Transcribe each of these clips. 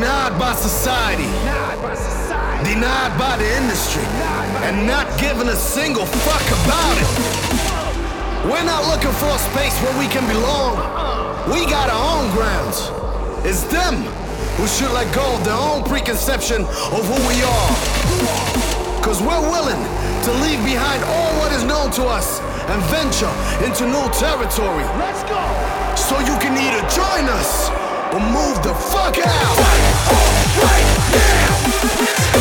Denied by society, denied by the industry and not given a single fuck about it. We're not looking for a space where we can belong. We got our own grounds. It's them who should let go of their own preconception of who we are. Cause we're willing to leave behind all what is known to us and venture into new territory. Let's go! So you can either join us or move the fuck out! Right, right now!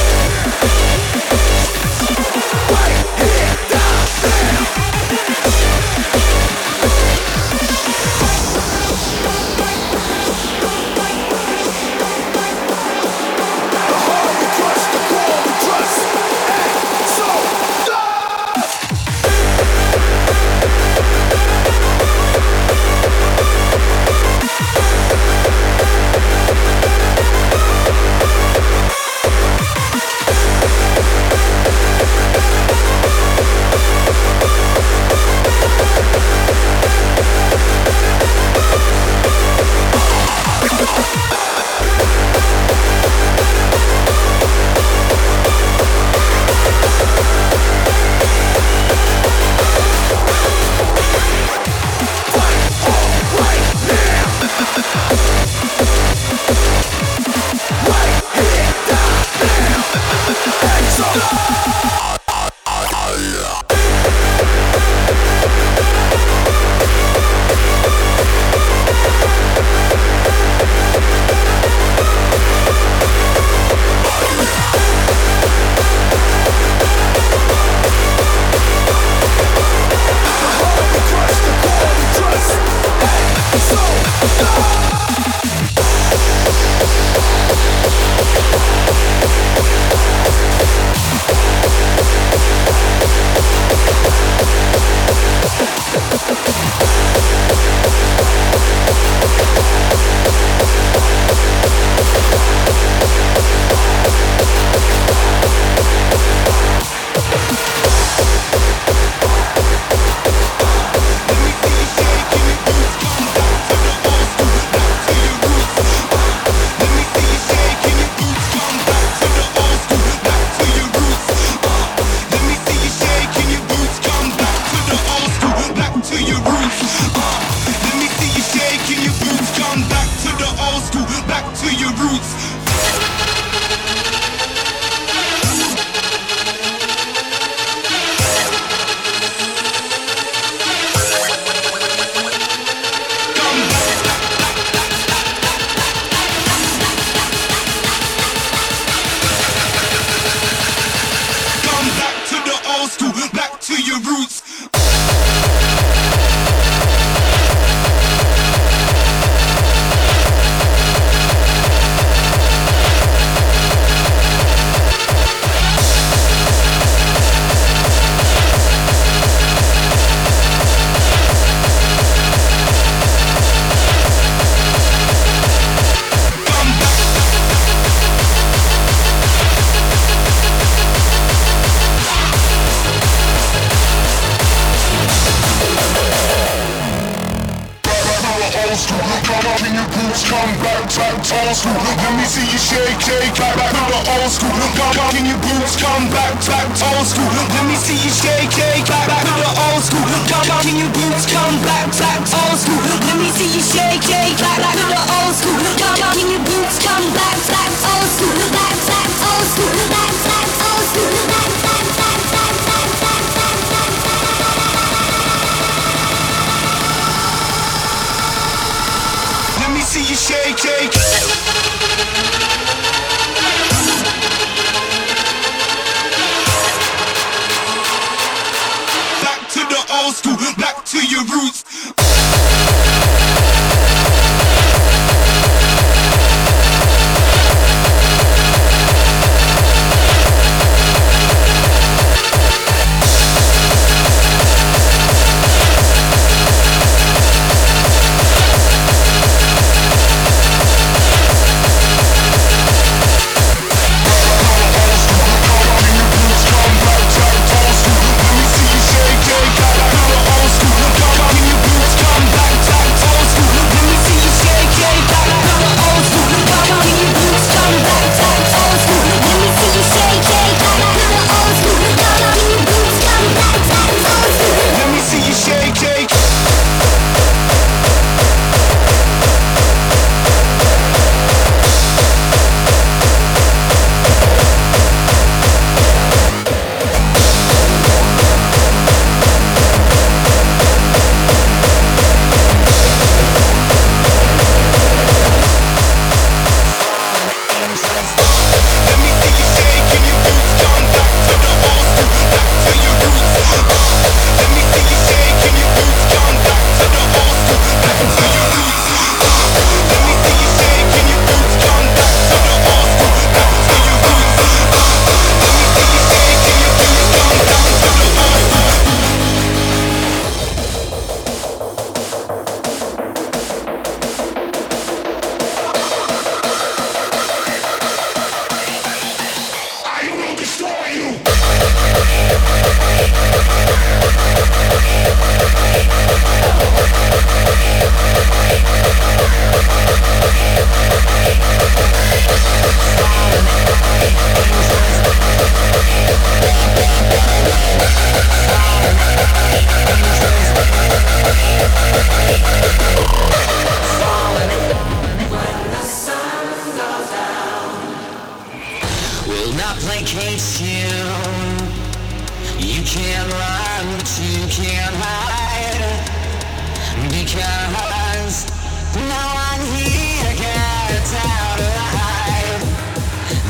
no one here gets out alive.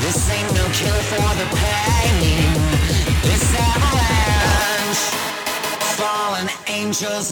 This ain't no for the pain. Angels.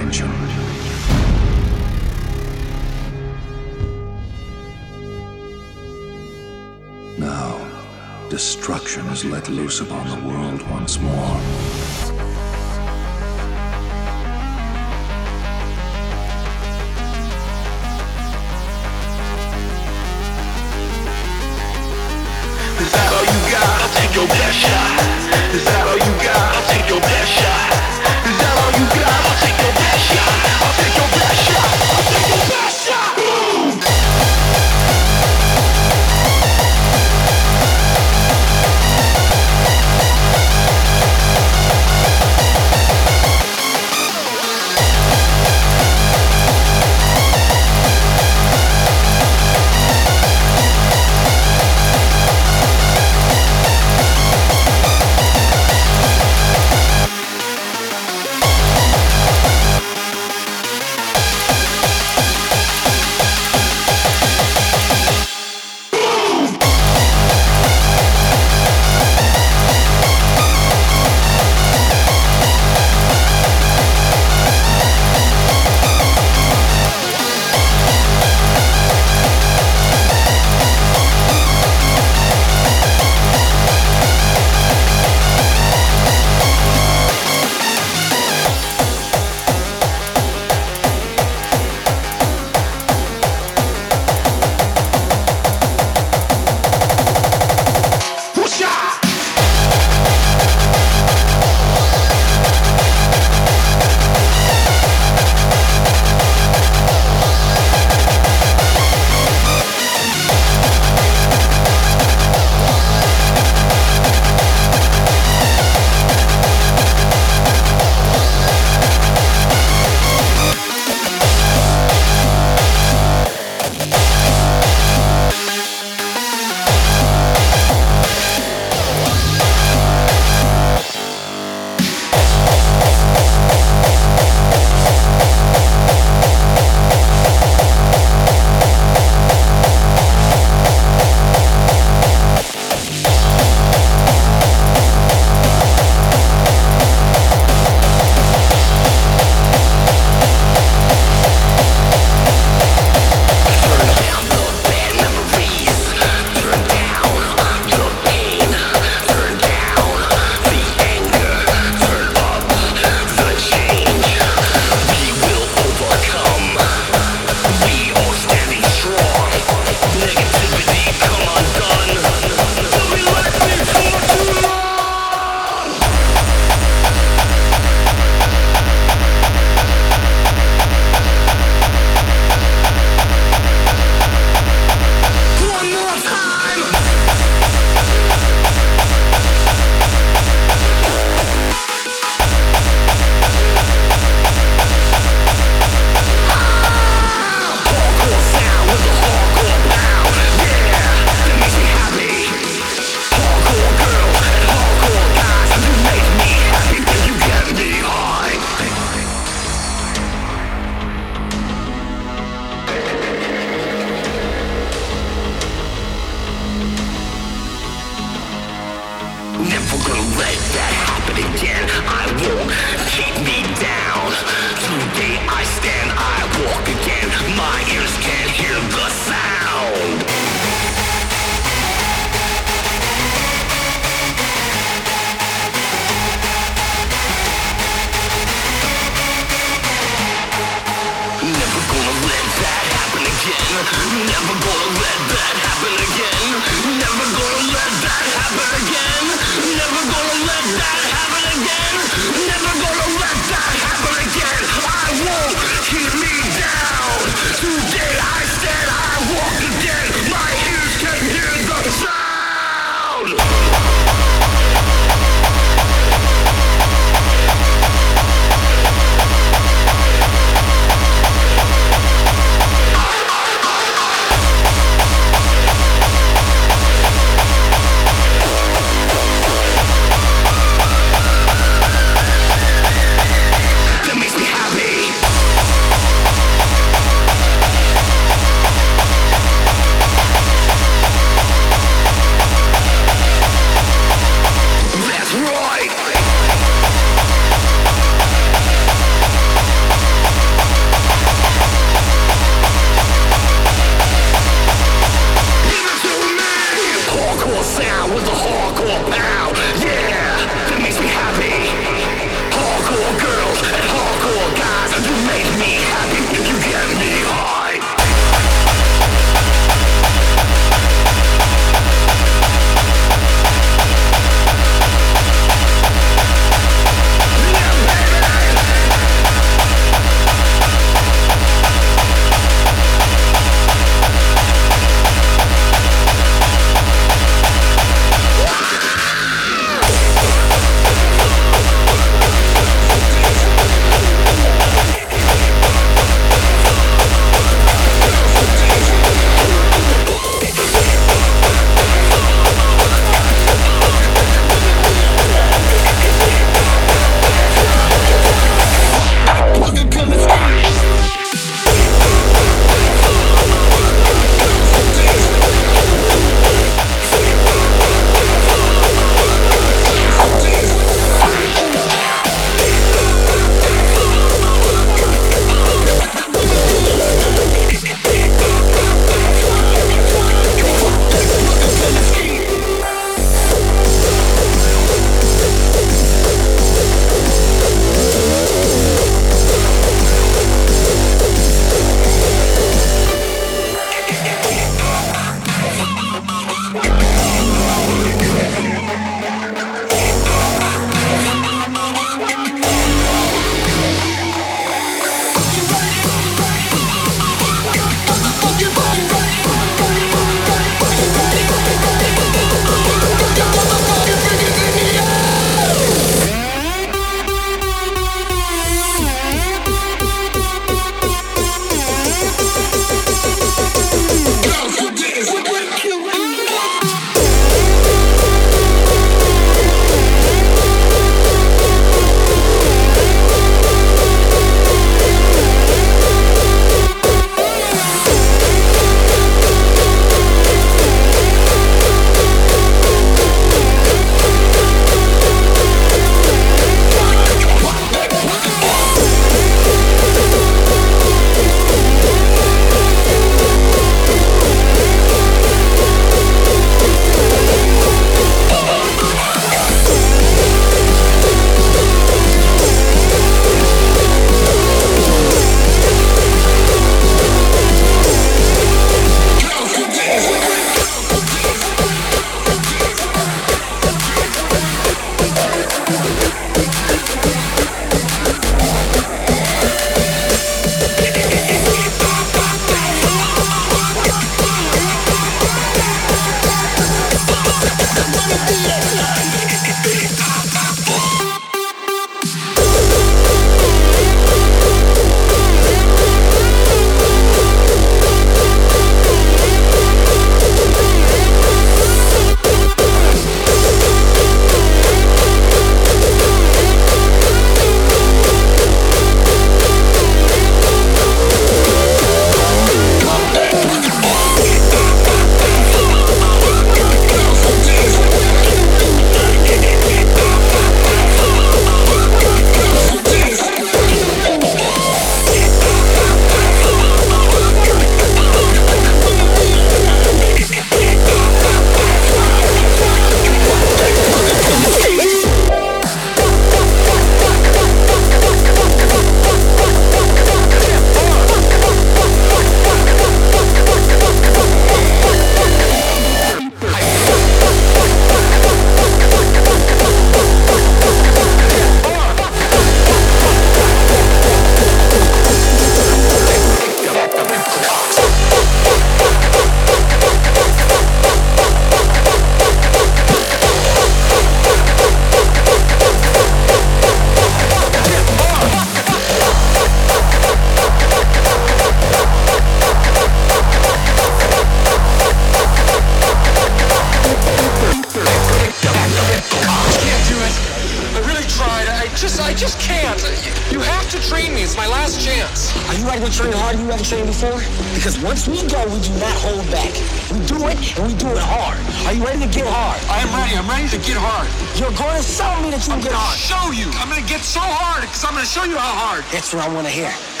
That's what I want to hear.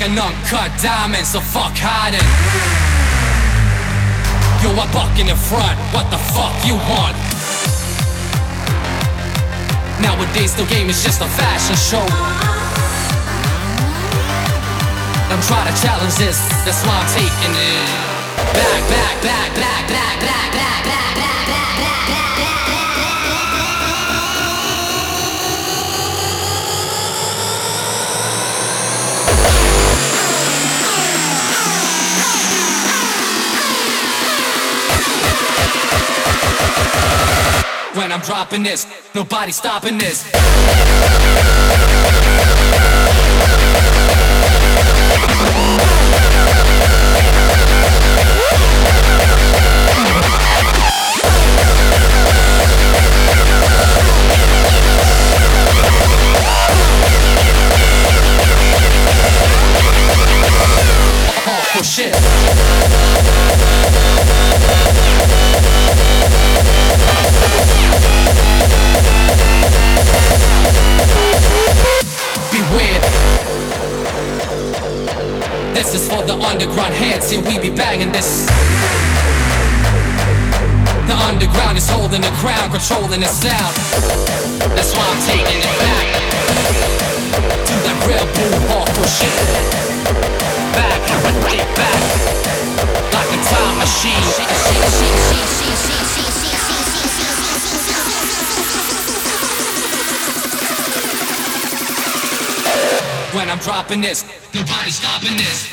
Like an uncut diamond, so fuck hiding. Yo, I buck in the front, what the fuck you want? Nowadays, the game is just a fashion show. I'm trying to challenge this, that's why I'm taking it. Back, back, back, back, back, back, back, back, back, When I'm dropping this, nobody stopping this. Hardcore shit. Beware. This is for the underground heads, see we be banging this. The underground is holding the crown, controlling the sound. That's why I'm taking it back to that real boom hardcore shit. Dropping this, nobody's stopping this.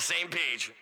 The same page.